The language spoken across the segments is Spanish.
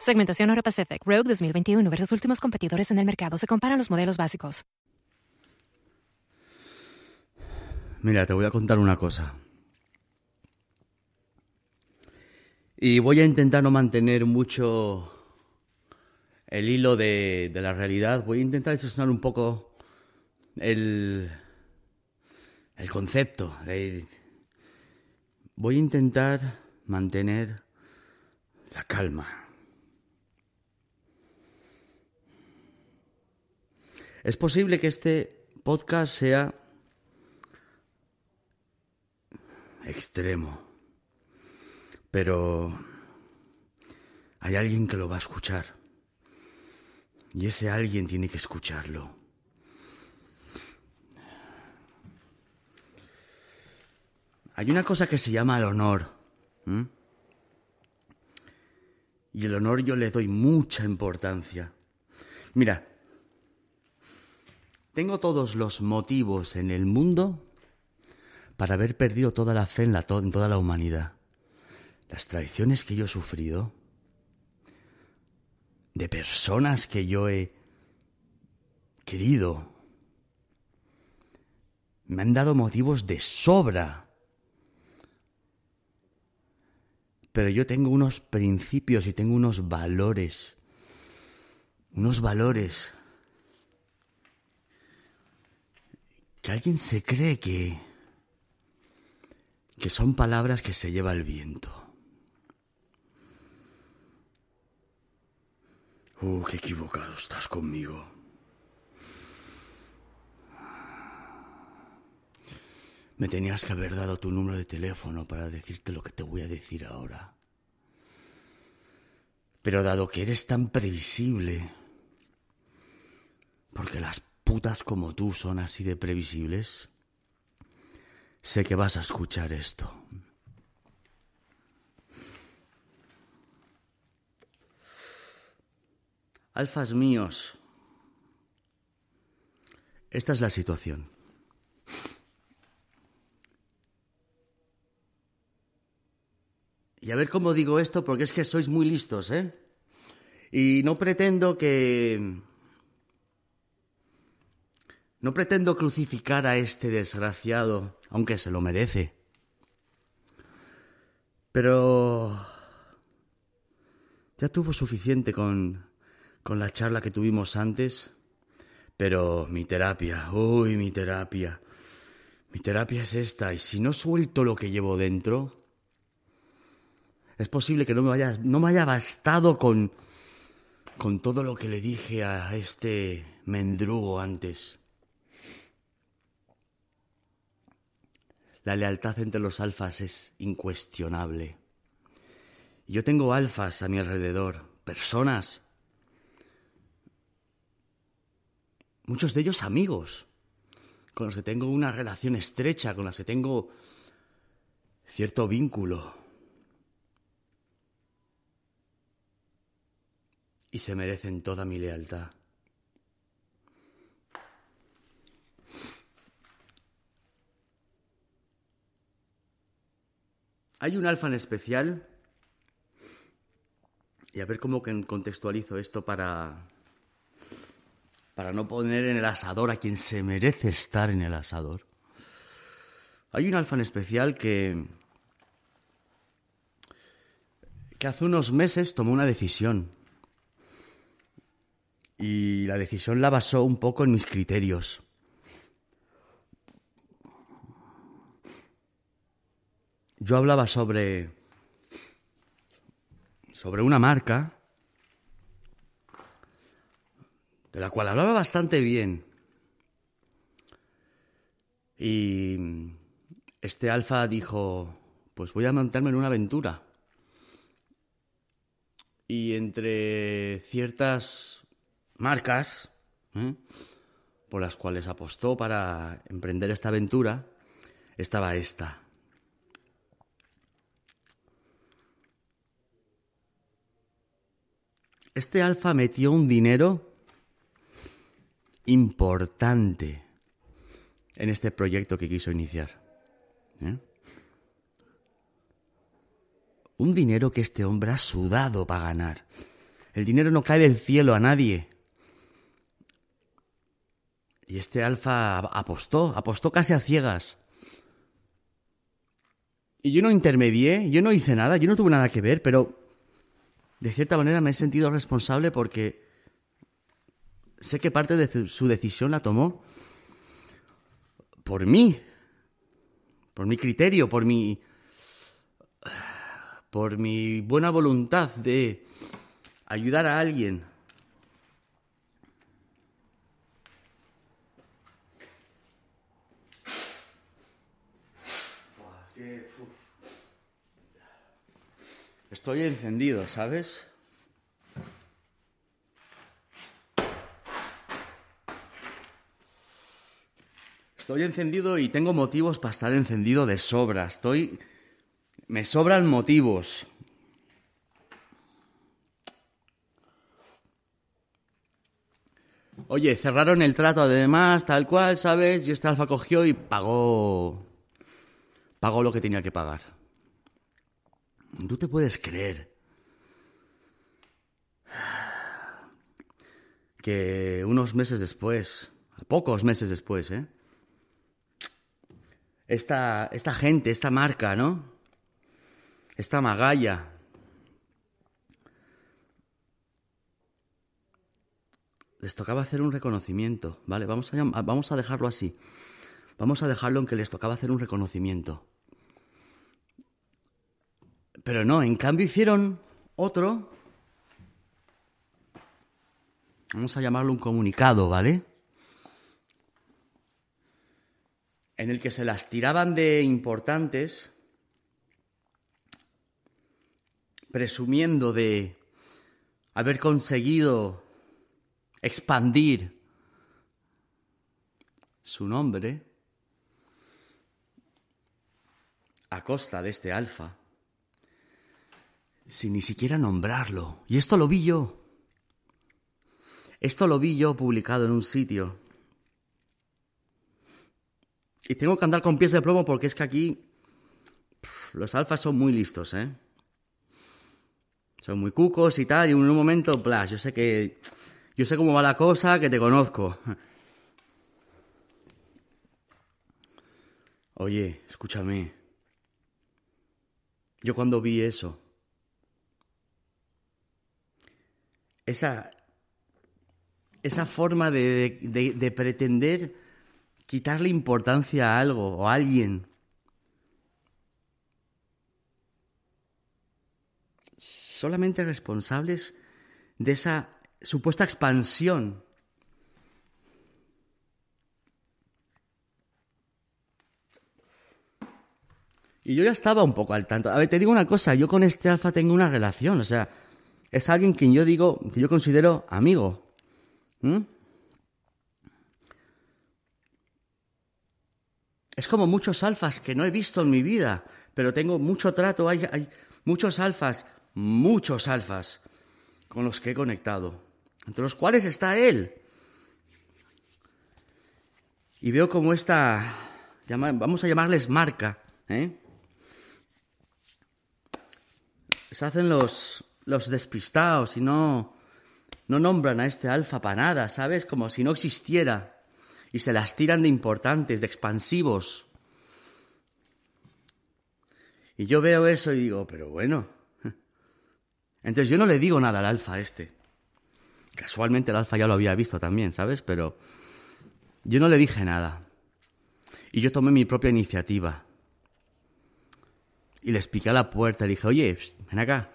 Segmentación Euro Pacific Rogue 2021 versus últimos competidores en el mercado. Se comparan los modelos básicos. Mira, te voy a contar una cosa. Y voy a intentar no mantener mucho el hilo de, la realidad. Voy a intentar distorsionar un poco el, el concepto. voy a intentar mantener la calma. Es posible que este podcast sea extremo, pero hay alguien que lo va a escuchar. Y ese alguien tiene que escucharlo. Hay una cosa que se llama el honor. Y el honor yo le doy mucha importancia. Mira, tengo todos los motivos en el mundo para haber perdido toda la fe en, la en toda la humanidad. Las traiciones que yo he sufrido, de personas que yo he querido, me han dado motivos de sobra. Pero yo tengo unos principios y tengo unos valores, unos valores que alguien se cree que que son palabras que se lleva el viento. Uh, qué equivocado estás conmigo. Me tenías que haber dado tu número de teléfono para decirte lo que te voy a decir ahora. Pero dado que eres tan previsible, porque las putas como tú son así de previsibles, sé que vas a escuchar esto. Alfas míos, esta es la situación. Y a ver cómo digo esto, porque es que sois muy listos, ¿eh? Y no pretendo que... No pretendo crucificar a este desgraciado, aunque se lo merece. Pero... Ya tuvo suficiente con, con la charla que tuvimos antes. Pero mi terapia, uy, mi terapia. Mi terapia es esta, y si no suelto lo que llevo dentro, es posible que no me, vaya, no me haya bastado con, con todo lo que le dije a este mendrugo antes. La lealtad entre los alfas es incuestionable. Yo tengo alfas a mi alrededor, personas, muchos de ellos amigos, con los que tengo una relación estrecha, con los que tengo cierto vínculo. y se merecen toda mi lealtad. Hay un alfa en especial, y a ver cómo contextualizo esto para, para no poner en el asador a quien se merece estar en el asador. Hay un alfa en especial que, que hace unos meses tomó una decisión y la decisión la basó un poco en mis criterios. Yo hablaba sobre sobre una marca de la cual hablaba bastante bien. Y este alfa dijo, pues voy a montarme en una aventura. Y entre ciertas marcas ¿eh? por las cuales apostó para emprender esta aventura estaba esta. Este alfa metió un dinero importante en este proyecto que quiso iniciar. ¿eh? Un dinero que este hombre ha sudado para ganar. El dinero no cae del cielo a nadie. Y este alfa apostó, apostó casi a ciegas. Y yo no intermedié, yo no hice nada, yo no tuve nada que ver, pero de cierta manera me he sentido responsable porque sé que parte de su decisión la tomó por mí, por mi criterio, por mi por mi buena voluntad de ayudar a alguien. Estoy encendido, ¿sabes? Estoy encendido y tengo motivos para estar encendido de sobra. Estoy... Me sobran motivos. Oye, cerraron el trato además, tal cual, ¿sabes? Y este alfa cogió y pagó... Pagó lo que tenía que pagar. Tú te puedes creer que unos meses después, pocos meses después, ¿eh? Esta, esta gente, esta marca, ¿no? Esta magalla. Les tocaba hacer un reconocimiento, ¿vale? Vamos a, vamos a dejarlo así. Vamos a dejarlo en que les tocaba hacer un reconocimiento. Pero no, en cambio hicieron otro, vamos a llamarlo un comunicado, ¿vale? En el que se las tiraban de importantes, presumiendo de haber conseguido expandir su nombre a costa de este alfa sin ni siquiera nombrarlo. Y esto lo vi yo. Esto lo vi yo publicado en un sitio. Y tengo que andar con pies de plomo porque es que aquí los alfas son muy listos, ¿eh? son muy cucos y tal, y en un momento, bla, yo sé que, yo sé cómo va la cosa, que te conozco. Oye, escúchame. Yo cuando vi eso, esa, esa forma de, de, de pretender quitarle importancia a algo o a alguien, solamente responsables de esa supuesta expansión. Y yo ya estaba un poco al tanto. A ver, te digo una cosa, yo con este alfa tengo una relación, o sea, es alguien quien yo digo, que yo considero amigo. Es como muchos alfas que no he visto en mi vida, pero tengo mucho trato, hay, hay muchos alfas muchos alfas con los que he conectado, entre los cuales está él. Y veo como esta, vamos a llamarles marca, ¿eh? se hacen los, los despistados y no, no nombran a este alfa para nada, ¿sabes? Como si no existiera. Y se las tiran de importantes, de expansivos. Y yo veo eso y digo, pero bueno, entonces yo no le digo nada al alfa este. Casualmente el alfa ya lo había visto también, ¿sabes? Pero yo no le dije nada. Y yo tomé mi propia iniciativa. Y le expliqué a la puerta, le dije, oye, ven acá.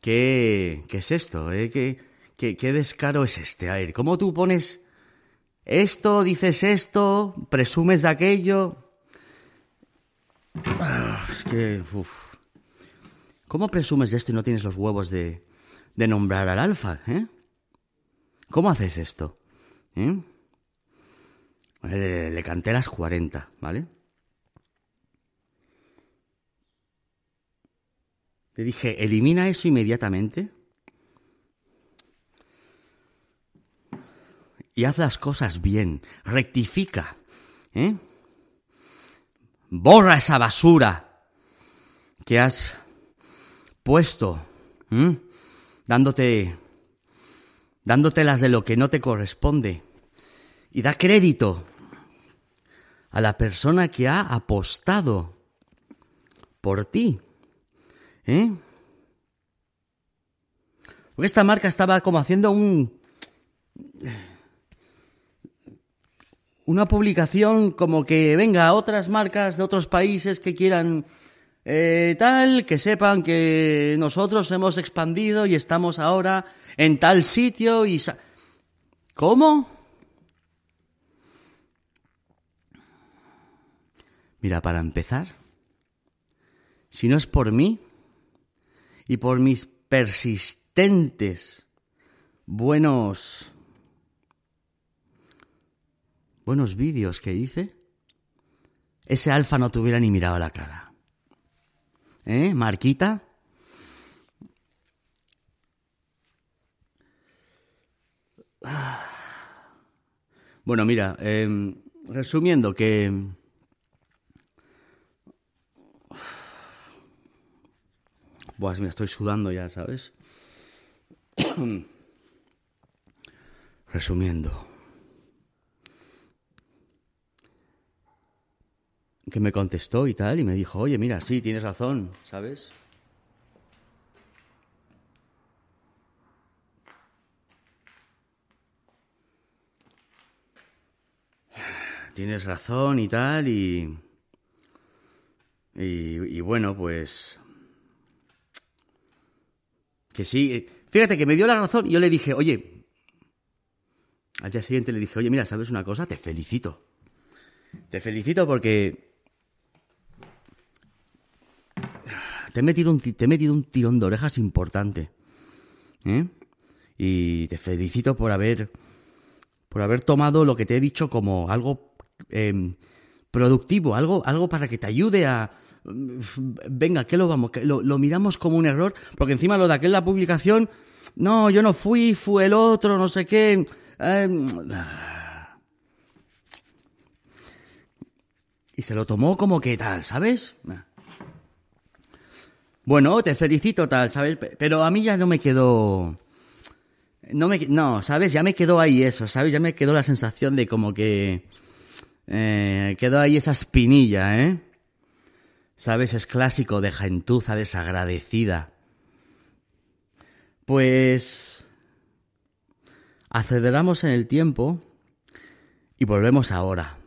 ¿Qué, qué es esto? Eh? ¿Qué, qué, qué descaro es este? A ver, ¿cómo tú pones esto, dices esto, presumes de aquello? Ah, es que... ¿Cómo presumes de esto y no tienes los huevos de, de nombrar al alfa? ¿eh? ¿Cómo haces esto? ¿Eh? Le, le, las 40, ¿vale? Le dije, elimina eso inmediatamente y haz las cosas bien, rectifica, ¿eh? Borra esa basura que has puesto, dándote, dándote de lo que no te corresponde. Y da crédito a la persona que ha apostado por ti. ¿Eh? Porque esta marca estaba como haciendo un. Una publicación como que venga otras marcas de otros países que quieran eh, tal, que sepan que nosotros hemos expandido y estamos ahora en tal sitio y... ¿Cómo? Mira, para empezar, si no es por mí y por mis persistentes buenos buenos vídeos que hice, ese alfa no te hubiera ni mirado a la cara. ¿Eh? Marquita. Bueno, mira, em, resumiendo que... Buah, me estoy sudando ya, ¿sabes? resumiendo. que me contestó y tal, y me dijo, oye, mira, sí, tienes razón, ¿sabes? Tienes razón y tal, y, y, bueno, pues... Que sí, fíjate que me dio la razón y yo le dije, oye, al día siguiente le dije, oye, mira, ¿sabes una cosa? Te felicito. Te felicito porque te he metido un, te he metido un tirón de orejas importante. ¿eh? Y te felicito por haber, por haber tomado lo que te he dicho como algo em, productivo, algo, algo para que te ayude a... Venga, que lo vamos, que lo, miramos como un error, porque encima lo de aquella publicación, no, yo no fui, fue el otro, no sé qué. Em, y se lo tomó como que tal, ¿sabes? bueno, te felicito tal, ¿sabes? Pero a mí ya no me quedó... No, me, no, ¿sabes? Ya me quedó ahí eso, ¿sabes? Ya me quedó la sensación de como que... Eh, quedó ahí esa espinilla, ¿eh? ¿Sabes? Es clásico de gentuza desagradecida. Pues... Aceleramos en el tiempo y volvemos ahora.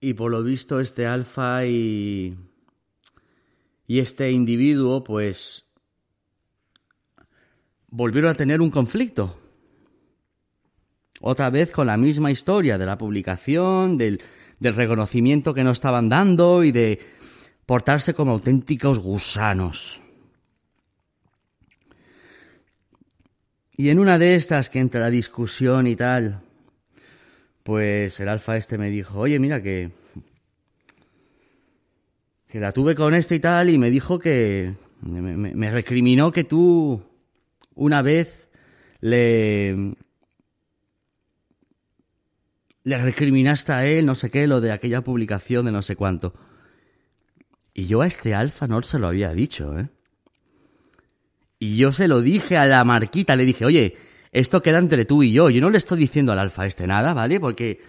Y por lo visto este alfa y, y este individuo pues volvieron a tener un conflicto. Otra vez con la misma historia de la publicación, del, del reconocimiento que no estaban dando y de portarse como auténticos gusanos. Y en una de estas que entra la discusión y tal, pues el alfa este me dijo, oye, mira que... Que la tuve con este y tal y me dijo que... Me, recriminó que tú una vez le... Le recriminaste a él, no sé qué, lo de aquella publicación de no sé cuánto. Y yo a este alfa no se lo había dicho, ¿eh? Y yo se lo dije a la marquita, le dije, oye, esto queda entre tú y yo. Yo no le estoy diciendo al alfa este nada, ¿vale? Porque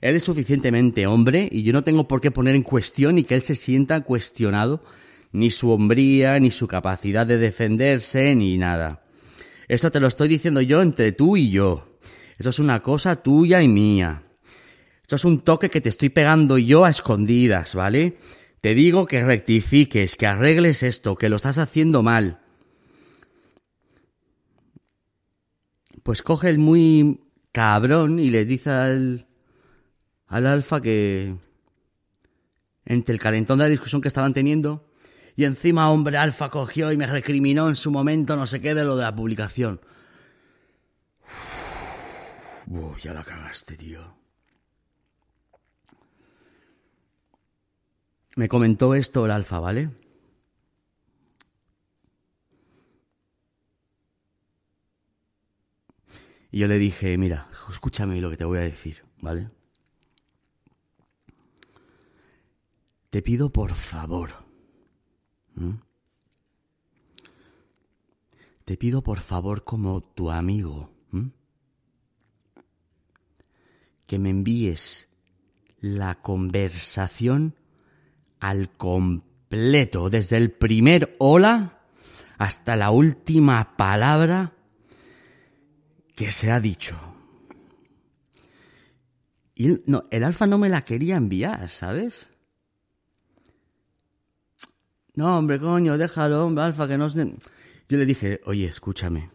él es suficientemente hombre y yo no tengo por qué poner en cuestión ni que él se sienta cuestionado, ni su hombría, ni su capacidad de defenderse, ni nada. Esto te lo estoy diciendo yo entre tú y yo. Esto es una cosa tuya y mía. Esto es un toque que te estoy pegando yo a escondidas, ¿vale? Te digo que rectifiques, que arregles esto, que lo estás haciendo mal. pues coge el muy cabrón y le dice al, al alfa que entre el calentón de la discusión que estaban teniendo y encima hombre alfa cogió y me recriminó en su momento no sé qué de lo de la publicación. Uf, ya la cagaste, tío. Me comentó esto el alfa, ¿vale? Y yo le dije, mira, escúchame lo que te voy a decir, ¿vale? Te pido por favor. Te pido por favor como tu amigo que me envíes la conversación al completo, desde el primer hola hasta la última palabra que se ha dicho. Y no, el alfa no me la quería enviar, ¿sabes? No, hombre, coño, déjalo, hombre, alfa, que no... Yo le dije, oye, escúchame.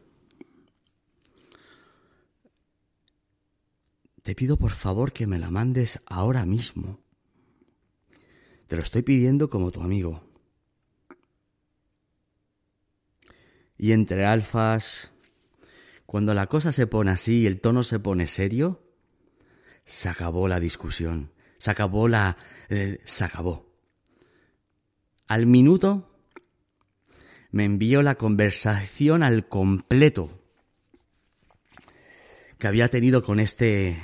Te pido por favor que me la mandes ahora mismo. Te lo estoy pidiendo como tu amigo. Y entre alfas, cuando la cosa se pone así y el tono se pone serio, se acabó la discusión, se acabó la... Eh, se acabó. Al minuto me envió la conversación al completo que había tenido con este...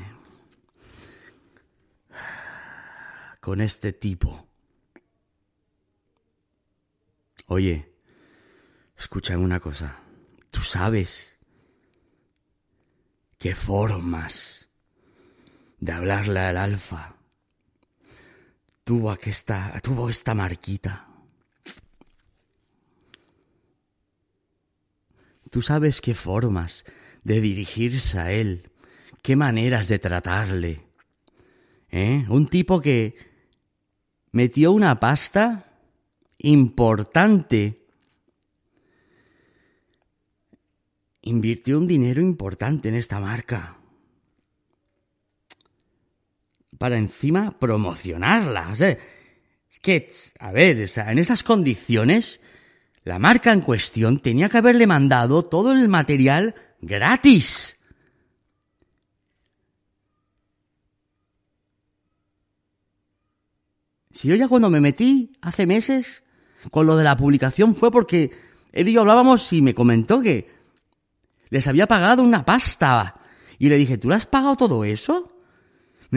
con este tipo. Oye, escúchame una cosa. Tú sabes qué formas de hablarle al alfa. Tuvo, esta, tuvo esta marquita. Tú sabes qué formas de dirigirse a él, qué maneras de tratarle. ¿Eh? Un tipo que metió una pasta importante invirtió un dinero importante en esta marca. Para encima promocionarla. O sea, es que, a ver, en esas condiciones, la marca en cuestión tenía que haberle mandado todo el material gratis. Si yo ya cuando me metí hace meses con lo de la publicación fue porque él y yo hablábamos y me comentó que les había pagado una pasta. Y le dije, ¿tú le has pagado todo eso?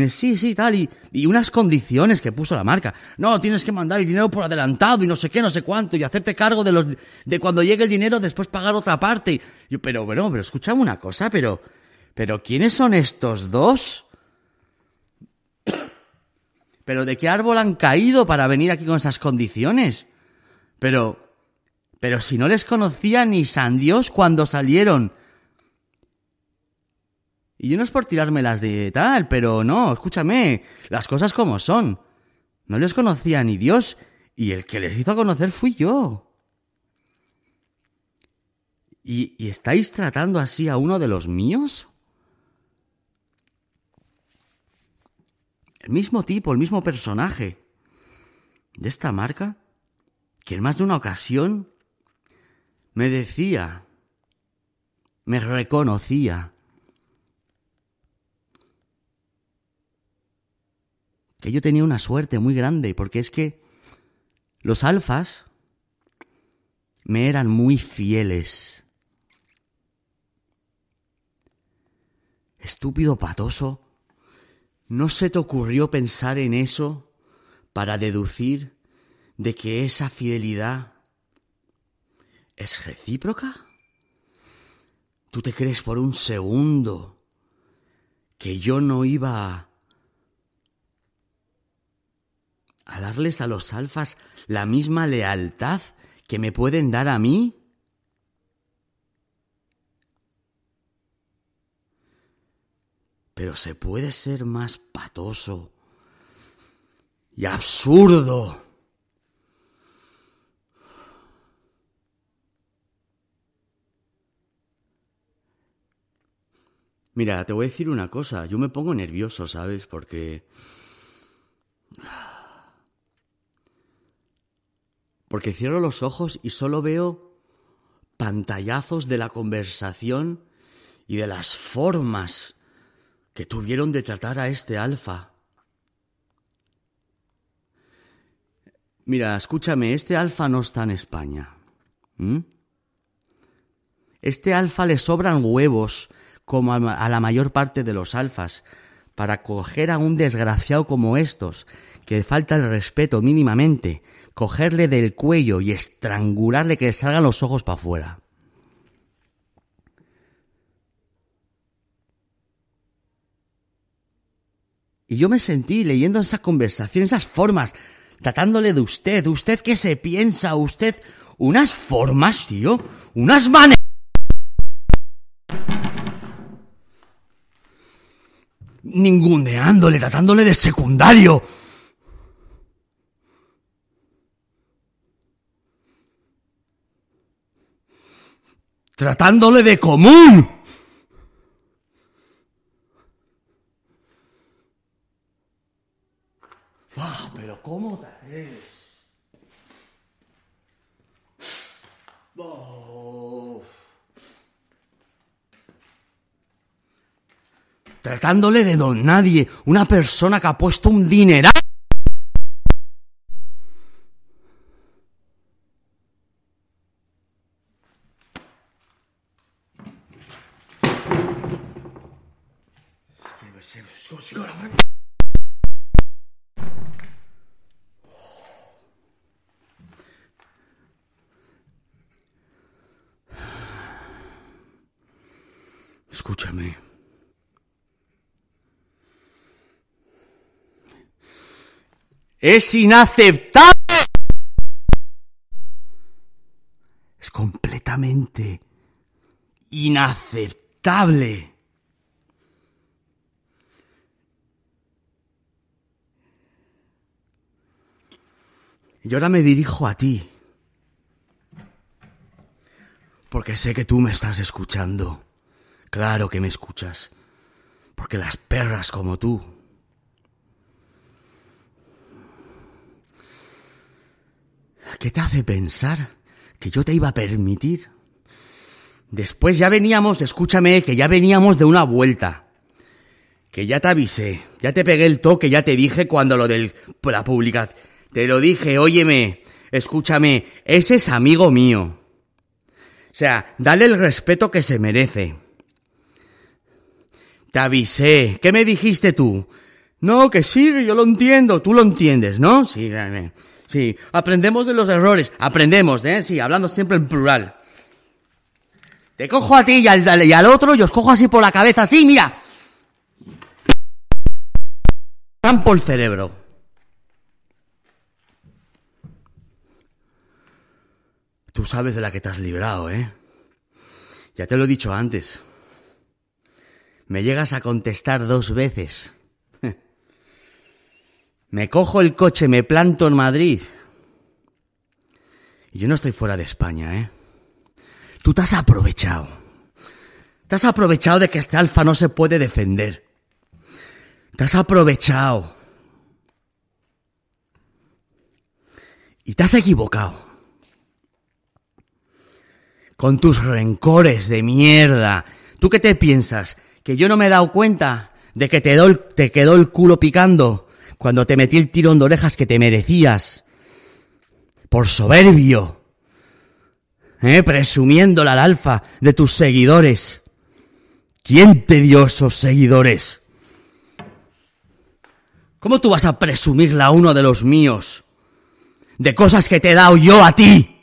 Sí, sí, tal, y, y unas condiciones que puso la marca. No, tienes que mandar el dinero por adelantado y no sé qué, no sé cuánto, y hacerte cargo de los de cuando llegue el dinero, después pagar otra parte. Yo, pero, pero, pero, escúchame una cosa, pero, pero, ¿quiénes son estos dos? ¿Pero de qué árbol han caído para venir aquí con esas condiciones? Pero, pero si no les conocía ni San Dios cuando salieron. Y yo no es por tirármelas de tal, pero no, escúchame, las cosas como son. No les conocía ni Dios, y el que les hizo conocer fui yo. ¿Y, y estáis tratando así a uno de los míos? El mismo tipo, el mismo personaje de esta marca, que en más de una ocasión me decía, me reconocía, que yo tenía una suerte muy grande, porque es que los alfas me eran muy fieles. Estúpido patoso, ¿no se te ocurrió pensar en eso para deducir de que esa fidelidad es recíproca? ¿Tú te crees por un segundo que yo no iba a darles a los alfas la misma lealtad que me pueden dar a mí? Pero se puede ser más patoso y absurdo. Mira, te voy a decir una cosa, yo me pongo nervioso, ¿sabes? Porque... Porque cierro los ojos y solo veo pantallazos de la conversación y de las formas que tuvieron de tratar a este alfa. Mira, escúchame, este alfa no está en España. Este alfa le sobran huevos como a la mayor parte de los alfas, para coger a un desgraciado como estos, que falta el respeto mínimamente, cogerle del cuello y estrangularle que le salgan los ojos para afuera. Y yo me sentí leyendo esa conversación, esas formas, tratándole de usted, usted qué se piensa, usted, unas formas, tío, unas maneras. Ninguneándole, tratándole de secundario. Tratándole de común. ¡Ah, pero ¿cómo te? Tratándole de don nadie, una persona que ha puesto un dineral. Es inaceptable. Es completamente inaceptable. Y ahora me dirijo a ti. Porque sé que tú me estás escuchando. Claro que me escuchas. Porque las perras como tú ¿Qué te hace pensar que yo te iba a permitir? Después ya veníamos, escúchame, que ya veníamos de una vuelta. Que ya te avisé, ya te pegué el toque, ya te dije cuando lo de la publicación. Te lo dije, óyeme, escúchame, ese es amigo mío. O sea, dale el respeto que se merece. Te avisé. ¿Qué me dijiste tú? No, que sí, que yo lo entiendo. Tú lo entiendes, ¿no? Sí, sí. Aprendemos de los errores. Aprendemos, ¿eh? Sí, hablando siempre en plural. Te cojo a ti y al, otro y os cojo así por la cabeza, así, mira. Campo el cerebro. Tú sabes de la que te has librado, ¿eh? Ya te lo he dicho antes. Me llegas a contestar dos veces. Me cojo el coche, me planto en Madrid. Y yo no estoy fuera de España, ¿eh? Tú te has aprovechado. Te has aprovechado de que este alfa no se puede defender. Te has aprovechado. Y te has equivocado. Con tus rencores de mierda. ¿Tú qué te piensas? ¿Que yo no me he dado cuenta de que te, te quedó el culo picando cuando te metí el tirón de orejas que te merecías? Por soberbio. ¿eh? presumiéndola al alfa de tus seguidores. ¿Quién te dio esos seguidores? ¿Cómo tú vas a presumirla a uno de los míos? De cosas que te he dado yo a ti.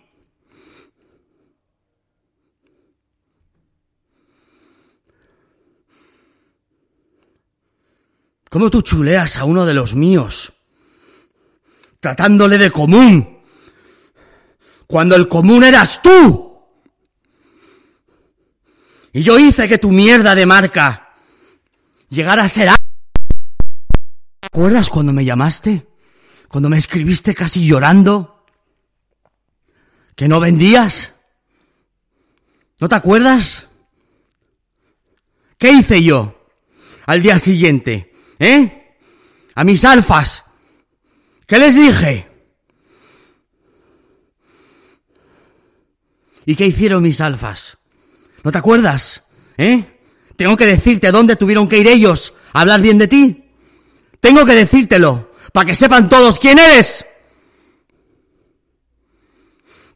¿Cómo tú chuleas a uno de los míos? Tratándole de común cuando el común eras tú. Y yo hice que tu mierda de marca llegara a ser... ¿Te acuerdas cuando me llamaste? Cuando me escribiste casi llorando? ¿Que no vendías? ¿No te acuerdas? ¿Qué hice yo al día siguiente? ¿Eh? A mis alfas. ¿Qué les dije? ¿Y qué hicieron mis alfas? ¿No te acuerdas? ¿Eh? Tengo que decirte dónde tuvieron que ir ellos a hablar bien de ti. Tengo que decírtelo, para que sepan todos quién eres.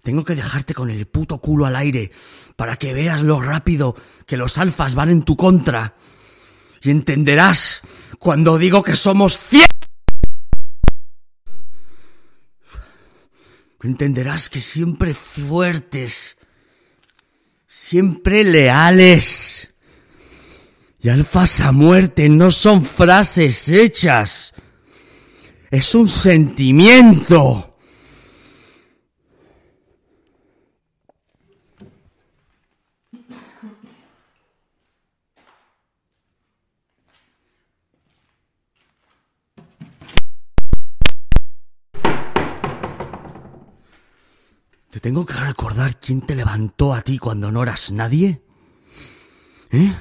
Tengo que dejarte con el puto culo al aire, para que veas lo rápido que los alfas van en tu contra. Y entenderás cuando digo que somos cien. Entenderás que siempre fuertes siempre leales. Y alfas a muerte no son frases hechas, es un sentimiento. ¿Te tengo que recordar quién te levantó a ti cuando no eras nadie? ¿Eh?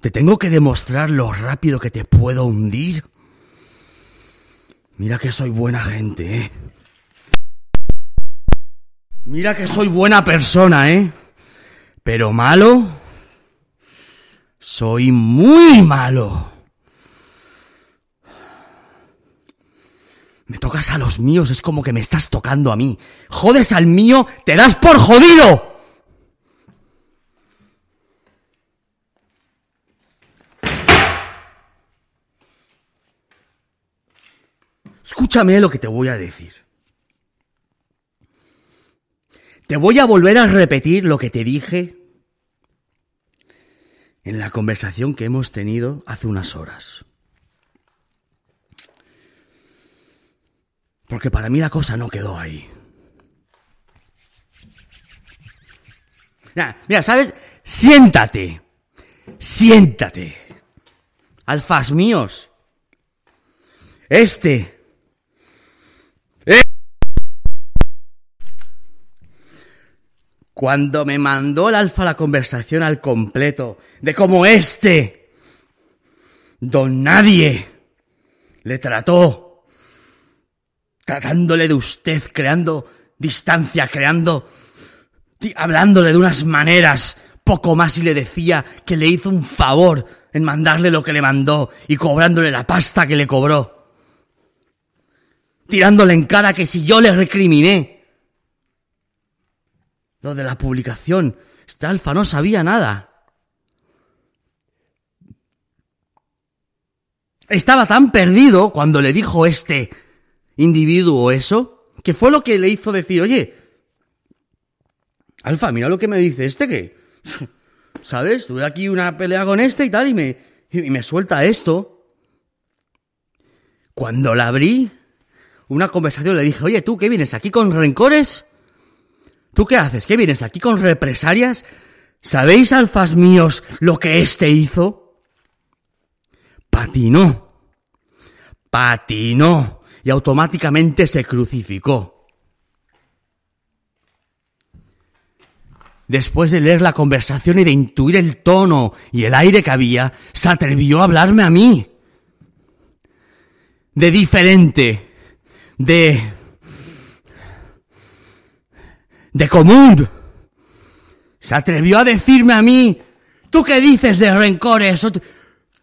¿Te tengo que demostrar lo rápido que te puedo hundir? Mira que soy buena gente, ¿eh? Mira que soy buena persona, ¿eh? Pero malo... Soy muy malo. A los míos, es como que me estás tocando a mí. Jodes al mío, te das por jodido. Escúchame lo que te voy a decir. Te voy a volver a repetir lo que te dije en la conversación que hemos tenido hace unas horas. Porque para mí la cosa no quedó ahí. Mira, ¿sabes? Siéntate. Siéntate. Alfas míos. Este. Eh. Cuando me mandó el alfa la conversación al completo de cómo este, don nadie, le trató tratándole de usted, creando distancia, creando, hablándole de unas maneras, poco más y le decía que le hizo un favor en mandarle lo que le mandó y cobrándole la pasta que le cobró. Tirándole en cara que si yo le recriminé lo de la publicación, este alfa no sabía nada. estaba tan perdido cuando le dijo este individuo eso, que fue lo que le hizo decir, oye, Alfa, mira lo que me dice este que, ¿sabes? Tuve aquí una pelea con este y tal y me, y me suelta esto. Cuando la abrí, una conversación le dije, oye, ¿tú qué vienes aquí con rencores? ¿Tú qué haces? ¿Qué vienes aquí con represalias? ¿Sabéis, alfas míos, lo que éste hizo? Patinó. Patinó. Y automáticamente se crucificó. Después de leer la conversación y de intuir el tono y el aire que había, se atrevió a hablarme a mí. De diferente. De... De común. Se atrevió a decirme a mí, ¿tú qué dices de rencores?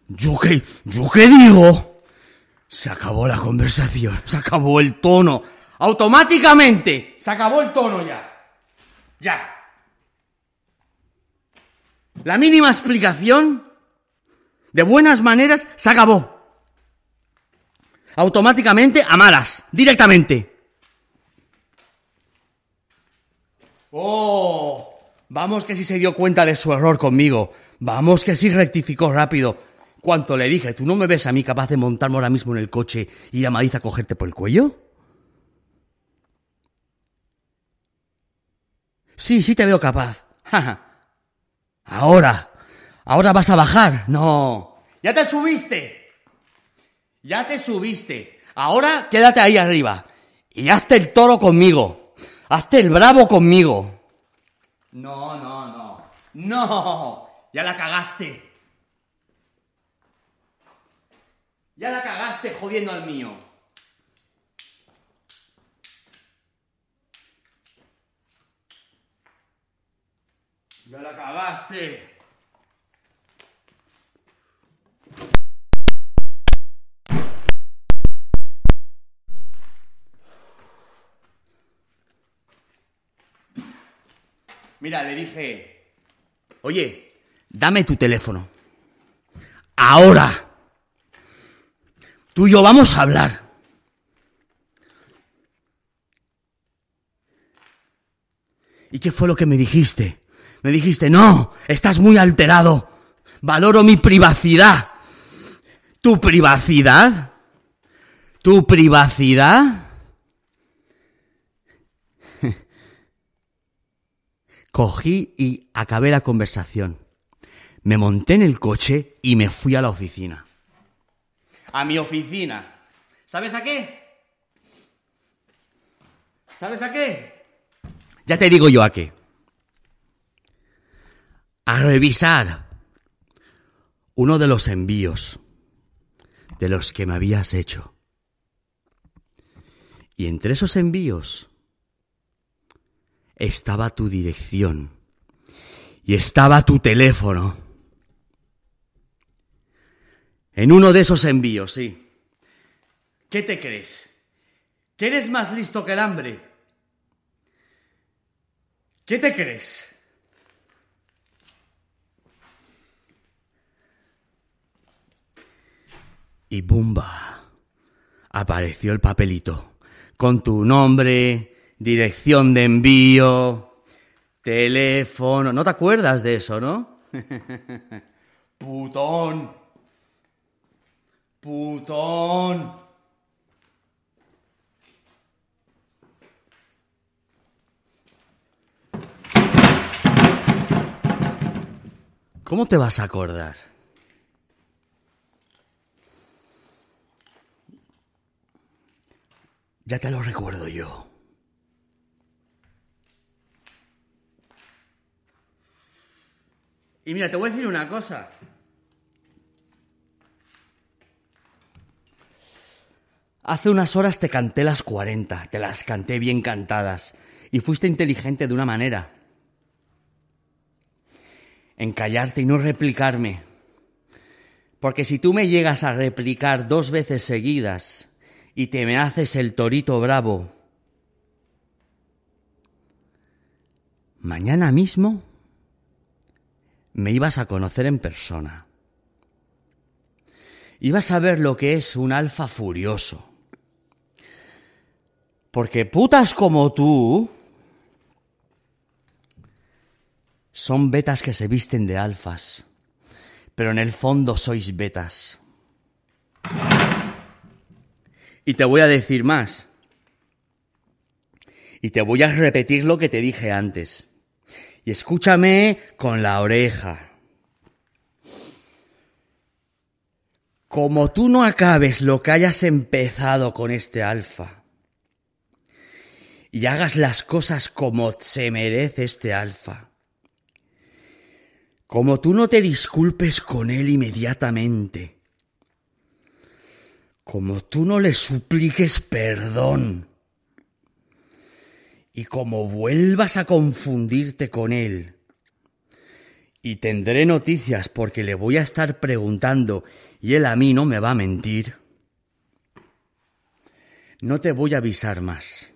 ¿Yo qué, yo qué digo? Se acabó la conversación, se acabó el tono. Automáticamente, se acabó el tono ya. Ya. La mínima explicación, de buenas maneras, se acabó. Automáticamente, a malas, directamente. Oh, Vamos que sí se dio cuenta de su error conmigo. Vamos que sí rectificó rápido. Cuanto le dije, ¿tú no me ves a mí capaz de montarme ahora mismo en el coche y ir a Madrid a cogerte por el cuello? Sí, sí te veo capaz. ahora, ahora vas a bajar. No, ya te subiste. Ya te subiste. Ahora quédate ahí arriba y hazte el toro conmigo. Hazte el bravo conmigo. No, no, no. No. Ya la cagaste. Ya la cagaste jodiendo al mío. Ya la cagaste. Mira, le dije, oye, dame tu teléfono. Ahora. Tú y yo vamos a hablar. ¿Y qué fue lo que me dijiste? Me dijiste, no, estás muy alterado. Valoro mi privacidad. ¿Tu privacidad? ¿Tu privacidad? Cogí y acabé la conversación. Me monté en el coche y me fui a la oficina. A mi oficina. ¿Sabes a qué? ¿Sabes a qué? Ya te digo yo a qué. A revisar uno de los envíos de los que me habías hecho. Y entre esos envíos estaba tu dirección y estaba tu teléfono. En uno de esos envíos, sí. ¿Qué te crees? ¿Que eres más listo que el hambre? ¿Qué te crees? Y bumba, apareció el papelito con tu nombre, dirección de envío, teléfono. ¿No te acuerdas de eso, no? Putón. Putón. ¿Cómo te vas a acordar? Ya te lo recuerdo yo. Y mira, te voy a decir una cosa. Hace unas horas te canté las 40, te las canté bien cantadas, y fuiste inteligente de una manera. En callarte y no replicarme. Porque si tú me llegas a replicar dos veces seguidas y te me haces el torito bravo, mañana mismo me ibas a conocer en persona. y vas a ver lo que es un alfa furioso. Porque putas como tú son betas que se visten de alfas, pero en el fondo sois betas. Y te voy a decir más. Y te voy a repetir lo que te dije antes. Y escúchame con la oreja. Como tú no acabes lo que hayas empezado con este alfa, y hagas las cosas como se merece este alfa, como tú no te disculpes con él inmediatamente, como tú no le supliques perdón, y como vuelvas a confundirte con él, y tendré noticias porque le voy a estar preguntando y él a mí no me va a mentir. No te voy a avisar más.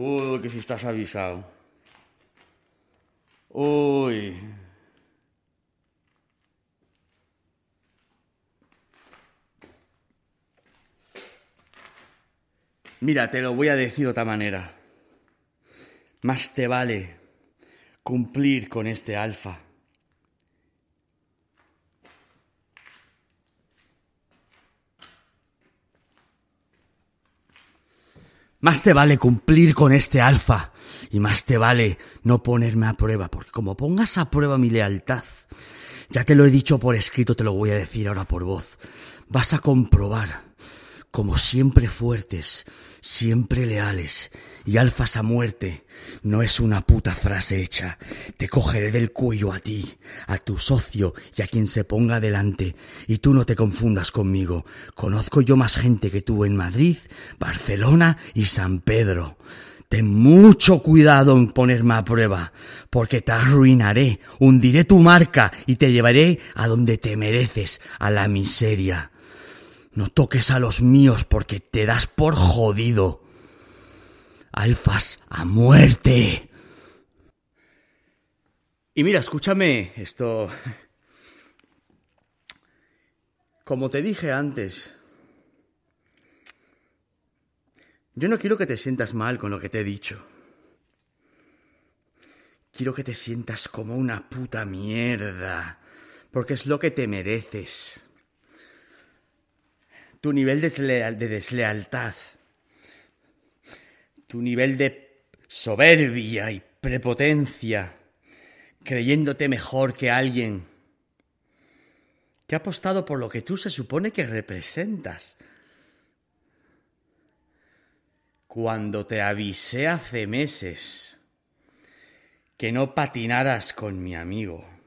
Uy, que si estás avisado. Uy. Mira, te lo voy a decir de otra manera. Más te vale cumplir con este alfa. Más te vale cumplir con este alfa y más te vale no ponerme a prueba, porque como pongas a prueba mi lealtad, ya te lo he dicho por escrito, te lo voy a decir ahora por voz, vas a comprobar como siempre fuertes, siempre leales y alfas a muerte, no es una puta frase hecha. Te cogeré del cuello a ti, a tu socio y a quien se ponga delante. Y tú no te confundas conmigo. Conozco yo más gente que tú en Madrid, Barcelona y San Pedro. Ten mucho cuidado en ponerme a prueba, porque te arruinaré, hundiré tu marca y te llevaré a donde te mereces, a la miseria. No toques a los míos porque te das por jodido. Alfas a muerte. Y mira, escúchame esto. Como te dije antes, yo no quiero que te sientas mal con lo que te he dicho. Quiero que te sientas como una puta mierda, porque es lo que te mereces tu nivel de, deslealtad, tu nivel de soberbia y prepotencia, creyéndote mejor que alguien que ha apostado por lo que tú se supone que representas. Cuando te avisé hace meses que no patinaras con mi amigo,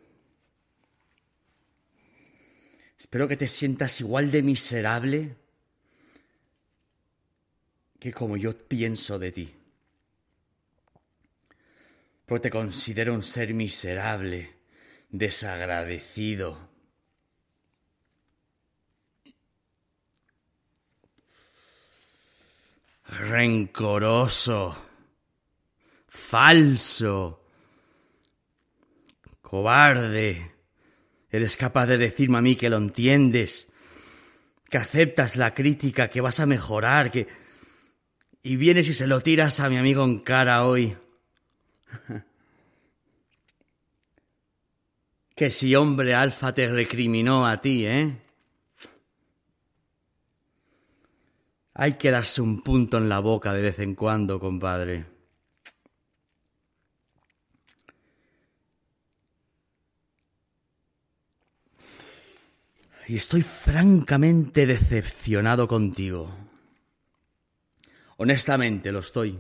Espero que te sientas igual de miserable que como yo pienso de ti. Porque te considero un ser miserable, desagradecido. rencoroso, falso, cobarde. Eres capaz de decirme a mí que lo entiendes, que aceptas la crítica, que vas a mejorar, que... Y vienes y se lo tiras a mi amigo en cara hoy. que si hombre alfa te recriminó a ti, ¿eh? Hay que darse un punto en la boca de vez en cuando, compadre. Y estoy francamente decepcionado contigo. Honestamente lo estoy.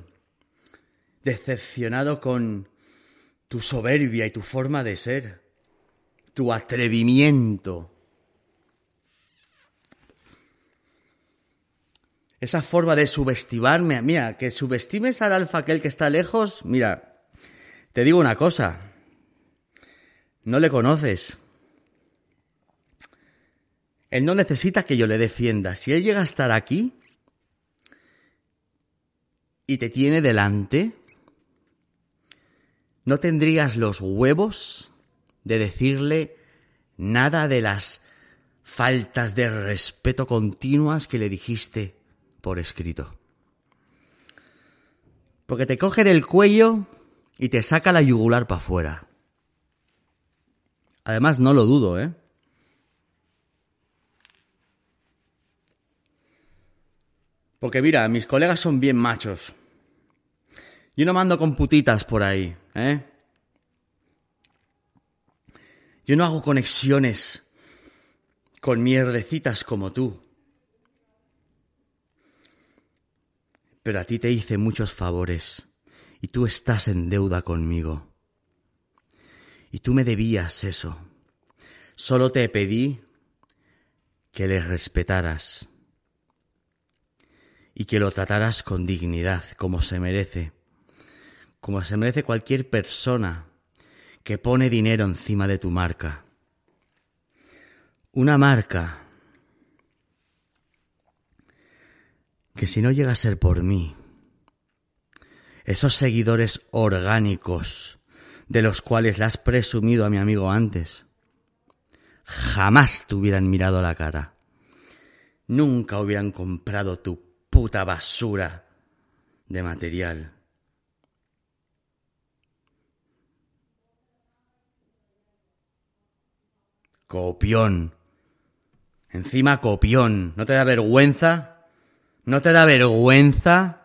Decepcionado con tu soberbia y tu forma de ser, tu atrevimiento. Esa forma de subestimarme, mira, que subestimes al alfa aquel que está lejos, mira, te digo una cosa, no le conoces Él no necesita que yo le defienda. Si él llega a estar aquí y te tiene delante, no tendrías los huevos de decirle nada de las faltas de respeto continuas que le dijiste por escrito. Porque te coge del cuello y te saca la yugular para afuera. Además, no lo dudo, ¿eh? Porque mira, mis colegas son bien machos. Yo no mando con putitas por ahí, ¿eh? Yo no hago conexiones con mierdecitas como tú. Pero a ti te hice muchos favores y tú estás en deuda conmigo. Y tú me debías eso. Solo te pedí que le respetaras y que lo trataras con dignidad, como se merece, como se merece cualquier persona que pone dinero encima de tu marca. Una marca que si no llega a ser por mí, esos seguidores orgánicos de los cuales le has presumido a mi amigo antes, jamás te hubieran mirado la cara. Nunca hubieran comprado tu puta basura de material. Copión. Encima copión. ¿No te da vergüenza? ¿No te da vergüenza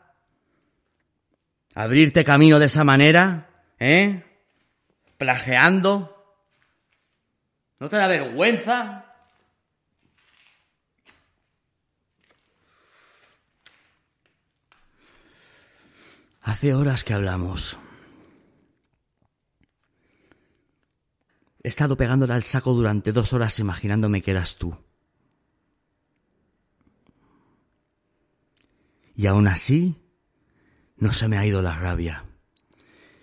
abrirte camino de esa manera? ¿Eh? Plageando. ¿No te da vergüenza? Hace horas que hablamos. He estado pegándole al saco durante dos horas imaginándome que eras tú. Y aún así, no se me ha ido la rabia.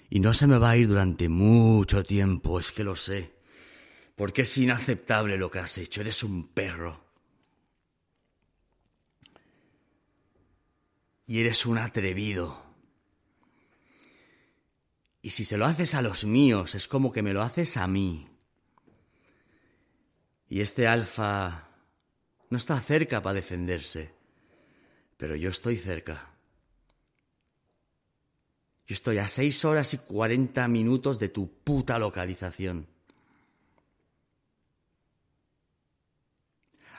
Y no se me va a ir durante mucho tiempo, es que lo sé. Porque es inaceptable lo que has hecho, eres un perro. Y eres un atrevido. Y si se lo haces a los míos, es como que me lo haces a mí. Y este alfa no está cerca para defenderse, pero yo estoy cerca. Yo estoy a seis horas y cuarenta minutos de tu puta localización.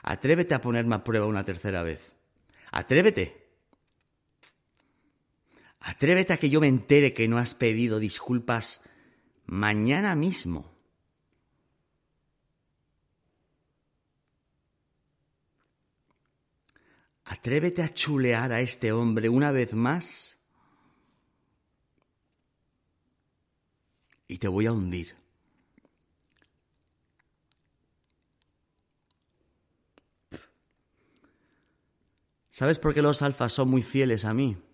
Atrévete a ponerme a prueba una tercera vez. Atrévete. Atrévete a que yo me entere que no has pedido disculpas mañana mismo. Atrévete a chulear a este hombre una vez más y te voy a hundir. ¿Sabes por qué los alfas son muy fieles a mí?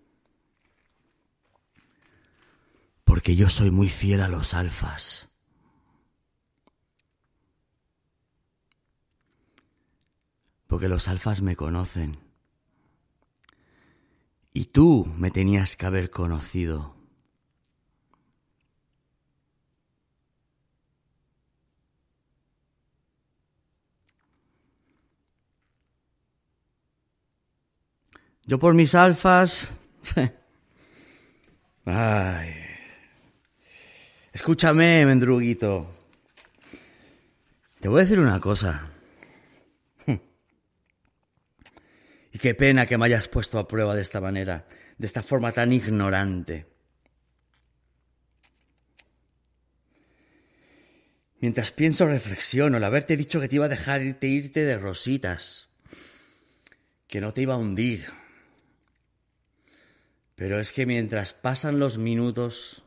Porque yo soy muy fiel a los alfas. Porque los alfas me conocen. Y tú me tenías que haber conocido. Yo por mis alfas... Ay. Escúchame, mendruguito. Te voy a decir una cosa. Y qué pena que me hayas puesto a prueba de esta manera, de esta forma tan ignorante. Mientras pienso, reflexiono, el haberte dicho que te iba a dejar irte, irte de rositas, que no te iba a hundir. Pero es que mientras pasan los minutos,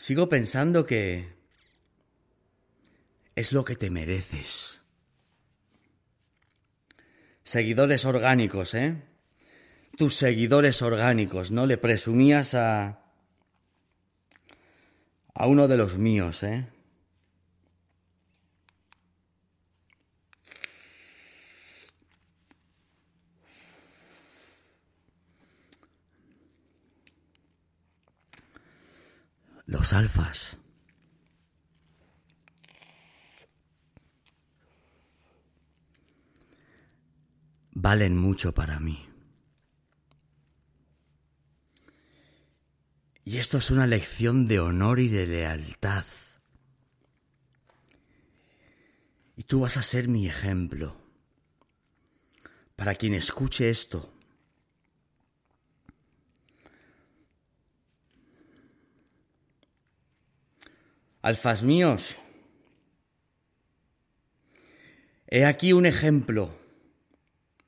sigo pensando que es lo que te mereces. Seguidores orgánicos, ¿eh? Tus seguidores orgánicos, ¿no? Le presumías a... a uno de los míos, ¿eh? Los alfas. Valen mucho para mí. Y esto es una lección de honor y de lealtad. Y tú vas a ser mi ejemplo. Para quien escuche esto. Alfas míos, he aquí un ejemplo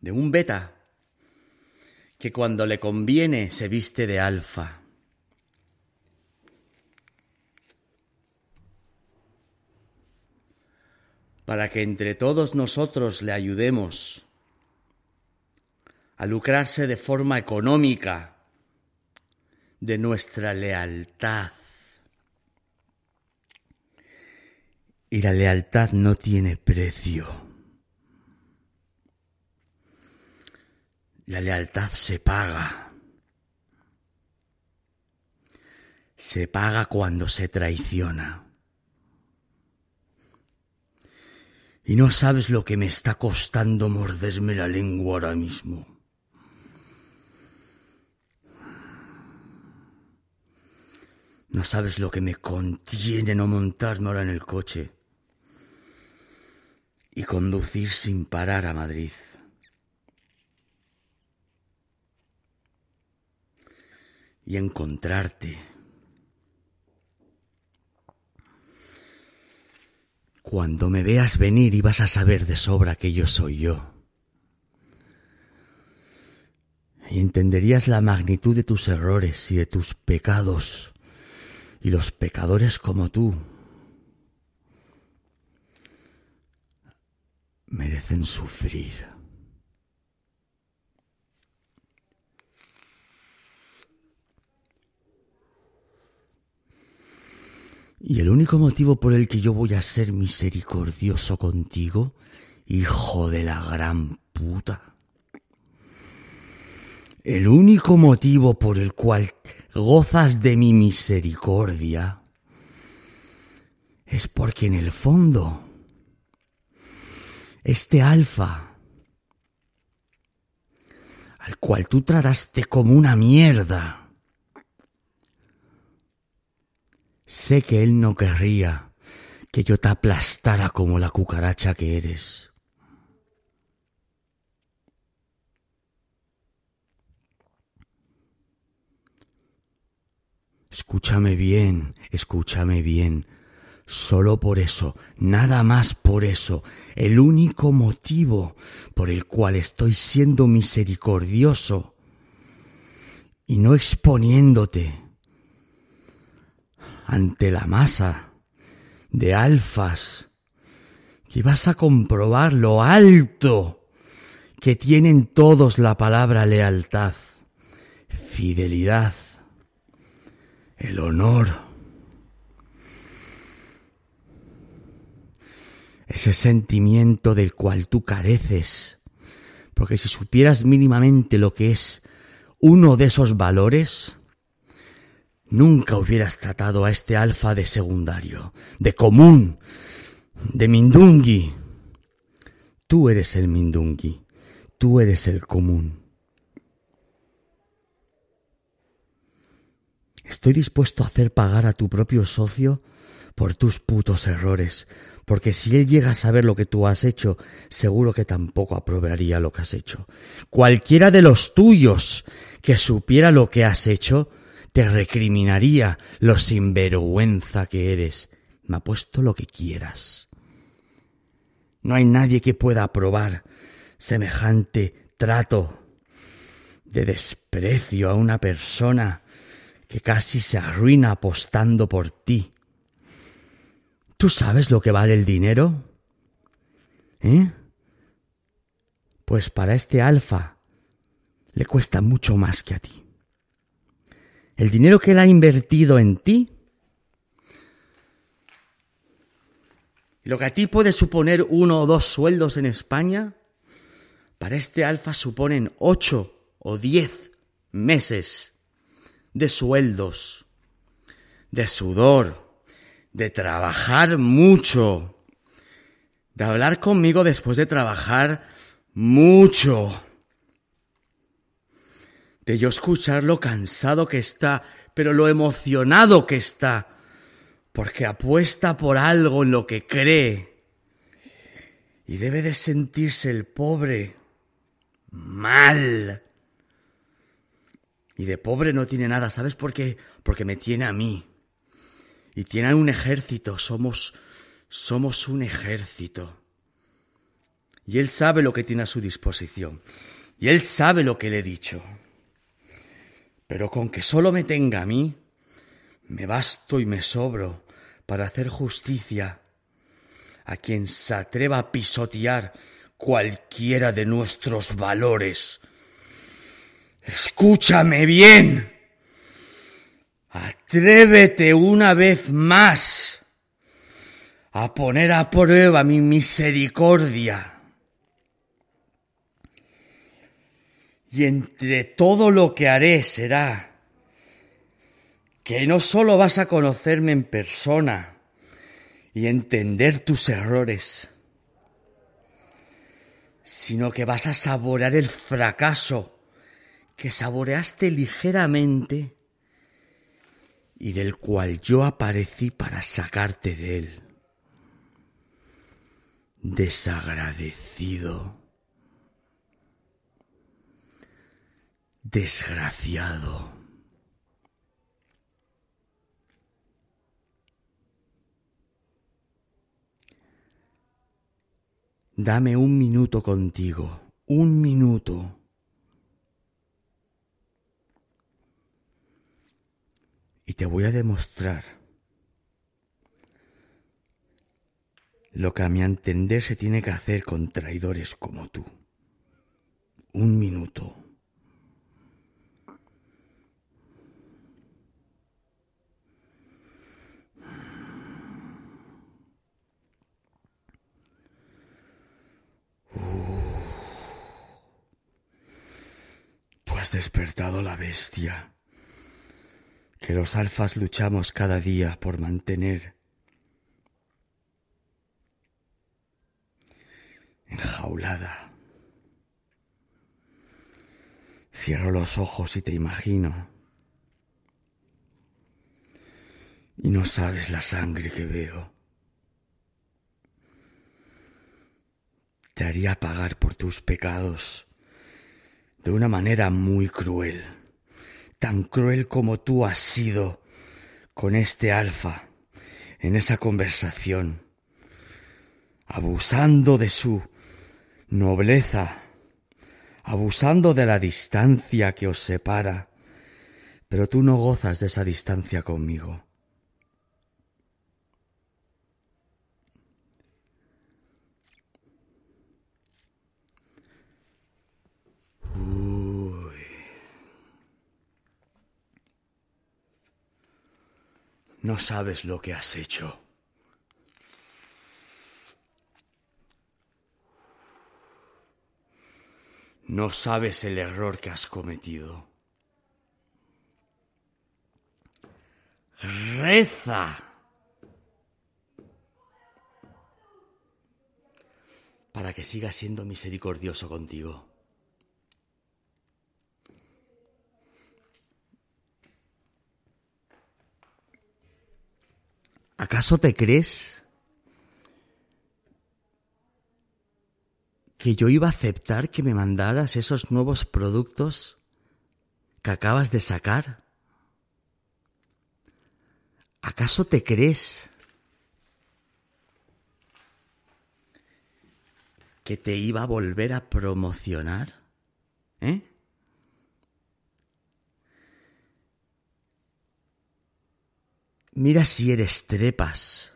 de un beta que cuando le conviene se viste de alfa. Para que entre todos nosotros le ayudemos a lucrarse de forma económica de nuestra lealtad. Y la lealtad no tiene precio. La lealtad se paga. Se paga cuando se traiciona. Y no sabes lo que me está costando morderme la lengua ahora mismo. No sabes lo que me contiene no montarme ahora en el coche y conducir sin parar a Madrid. Y encontrarte. Cuando me veas venir y vas a saber de sobra que yo soy yo. Y entenderías la magnitud de tus errores y de tus pecados y los pecadores como tú merecen sufrir. Y el único motivo por el que yo voy a ser misericordioso contigo, hijo de la gran puta. El único motivo por el cual gozas de mi misericordia es porque en el fondo este alfa, al cual tú trataste como una mierda, sé que él no querría que yo te aplastara como la cucaracha que eres. Escúchame bien, escúchame bien. Solo por eso, nada más por eso, el único motivo por el cual estoy siendo misericordioso y no exponiéndote ante la masa de alfas que vas a comprobar lo alto que tienen todos la palabra lealtad, fidelidad, el honor, ese sentimiento del cual tú careces. Porque si supieras mínimamente lo que es uno de esos valores, nunca hubieras tratado a este alfa de secundario, de común, de mindungi. Tú eres el mindungi, tú eres el común. Estoy dispuesto a hacer pagar a tu propio socio por tus putos errores, porque si él llega a saber lo que tú has hecho, seguro que tampoco aprobaría lo que has hecho. Cualquiera de los tuyos que supiera lo que has hecho, te recriminaría lo sinvergüenza que eres. Me ha puesto lo que quieras. No hay nadie que pueda aprobar semejante trato de desprecio a una persona que casi se arruina apostando por ti. ¿Tú sabes lo que vale el dinero? ¿Eh? Pues para este alfa le cuesta mucho más que a ti. El dinero que él ha invertido en ti, lo que a ti puede suponer uno o dos sueldos en España, para este alfa suponen ocho o diez meses de sueldos de sudor, de trabajar mucho, de hablar conmigo después de trabajar mucho, de yo escuchar lo cansado que está, pero lo emocionado que está, porque apuesta por algo en lo que cree. Y debe de sentirse el pobre mal. Y de pobre no tiene nada, ¿sabes por qué? Porque me tiene a mí. Y tiene un ejército, somos somos un ejército. Y él sabe lo que tiene a su disposición. Y él sabe lo que le he dicho. Pero con que solo me tenga a mí, me basto y me sobro para hacer justicia a quien se atreva a pisotear cualquiera de nuestros valores. Escúchame bien. Atrévete una vez más a poner a prueba mi misericordia. Y entre todo lo que haré será que no solo vas a conocerme en persona y entender tus errores, sino que vas a saborear el fracaso que saboreaste ligeramente y del cual yo aparecí para sacarte de él. Desagradecido. Desgraciado. Dame un minuto contigo, un minuto. Y te voy a demostrar lo que a mi entender se tiene que hacer con traidores como tú. Un minuto. Tú has despertado la bestia que los alfas luchamos cada día por mantener enjaulada. Cierro los ojos y te imagino. Y no sabes la sangre que veo. Te haría pagar por tus pecados de una manera muy cruel, tan cruel como tú has sido con este alfa en esa conversación, abusando de su nobleza, abusando de la distancia que os separa, pero tú no gozas de esa distancia conmigo. No sabes lo que has hecho. No sabes el error que has cometido. Reza. Para que siga siendo misericordioso contigo. ¿Acaso te crees que yo iba a aceptar que me mandaras esos nuevos productos que acabas de sacar? ¿Acaso te crees que te iba a volver a promocionar? ¿Eh? Mira si eres trepas.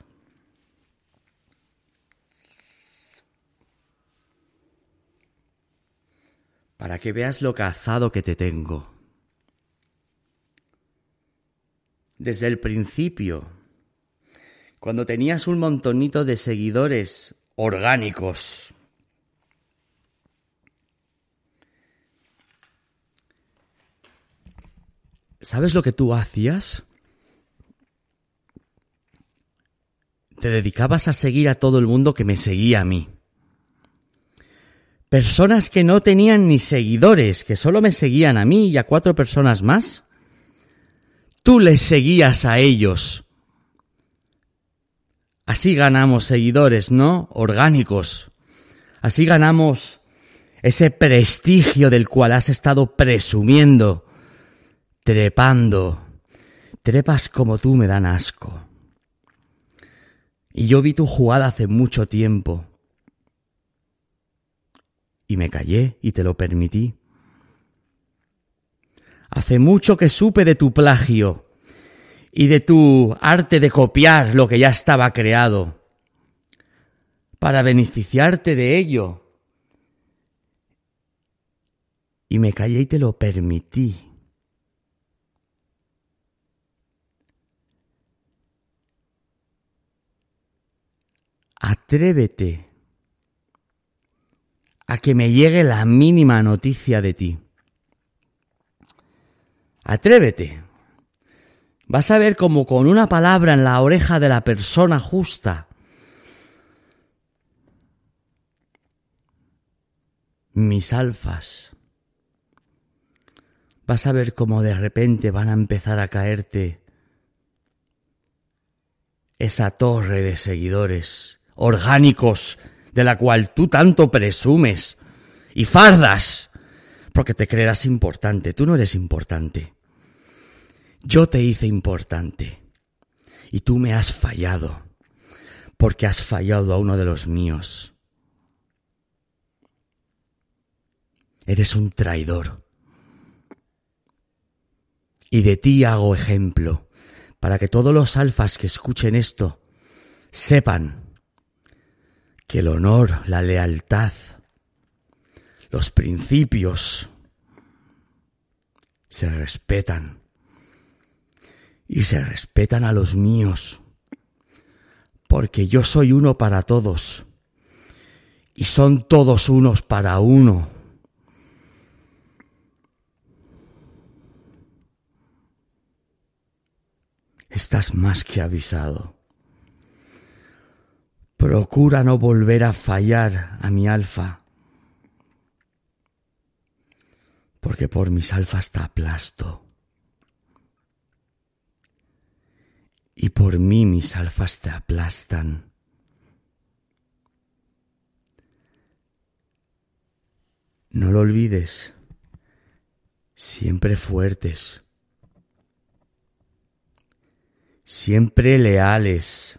Para que veas lo cazado que te tengo. Desde el principio, cuando tenías un montonito de seguidores orgánicos, ¿sabes lo que tú hacías? Te dedicabas a seguir a todo el mundo que me seguía a mí. Personas que no tenían ni seguidores, que solo me seguían a mí y a cuatro personas más. Tú les seguías a ellos. Así ganamos seguidores, ¿no? Orgánicos. Así ganamos ese prestigio del cual has estado presumiendo, trepando. Trepas como tú me dan asco. Y yo vi tu jugada hace mucho tiempo. Y me callé y te lo permití. Hace mucho que supe de tu plagio y de tu arte de copiar lo que ya estaba creado para beneficiarte de ello. Y me callé y te lo permití. Atrévete a que me llegue la mínima noticia de ti. Atrévete. Vas a ver como con una palabra en la oreja de la persona justa, mis alfas, vas a ver cómo de repente van a empezar a caerte esa torre de seguidores orgánicos de la cual tú tanto presumes y fardas porque te creerás importante. Tú no eres importante. Yo te hice importante y tú me has fallado porque has fallado a uno de los míos. Eres un traidor. Y de ti hago ejemplo, para que todos los alfas que escuchen esto sepan que el honor, la lealtad, los principios se respetan y se respetan a los míos, porque yo soy uno para todos y son todos unos para uno. Estás más que avisado. Procura no volver a fallar a mi alfa, porque por mis alfas te aplasto. Y por mí mis alfas te aplastan. No lo olvides, siempre fuertes, siempre leales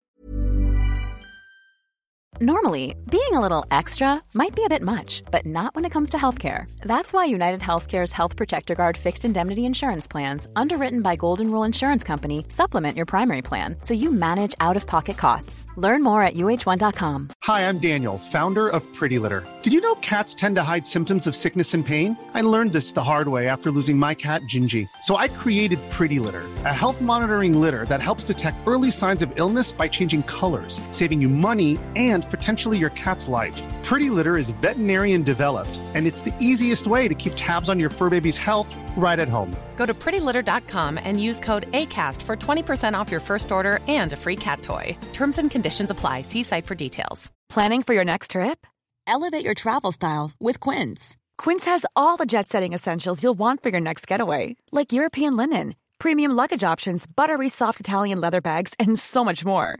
Normally, being a little extra might be a bit much, but not when it comes to healthcare. That's why United Healthcare's Health Protector Guard fixed indemnity insurance plans, underwritten by Golden Rule Insurance Company, supplement your primary plan so you manage out of pocket costs. Learn more at uh1.com. Hi, I'm Daniel, founder of Pretty Litter. Did you know cats tend to hide symptoms of sickness and pain? I learned this the hard way after losing my cat, Gingy. So I created Pretty Litter, a health monitoring litter that helps detect early signs of illness by changing colors, saving you money and potentially your cat's life. Pretty Litter is veterinarian developed, and it's the easiest way to keep tabs on your fur baby's health right at home. Go to prettylitter.com and use code ACAST for 20% off your first order and a free cat toy. Terms and conditions apply. See site for details. Planning for your next trip? Elevate your travel style with Quince. Quince has all the jet setting essentials you'll want for your next getaway, like European linen, premium luggage options, buttery soft Italian leather bags, and so much more.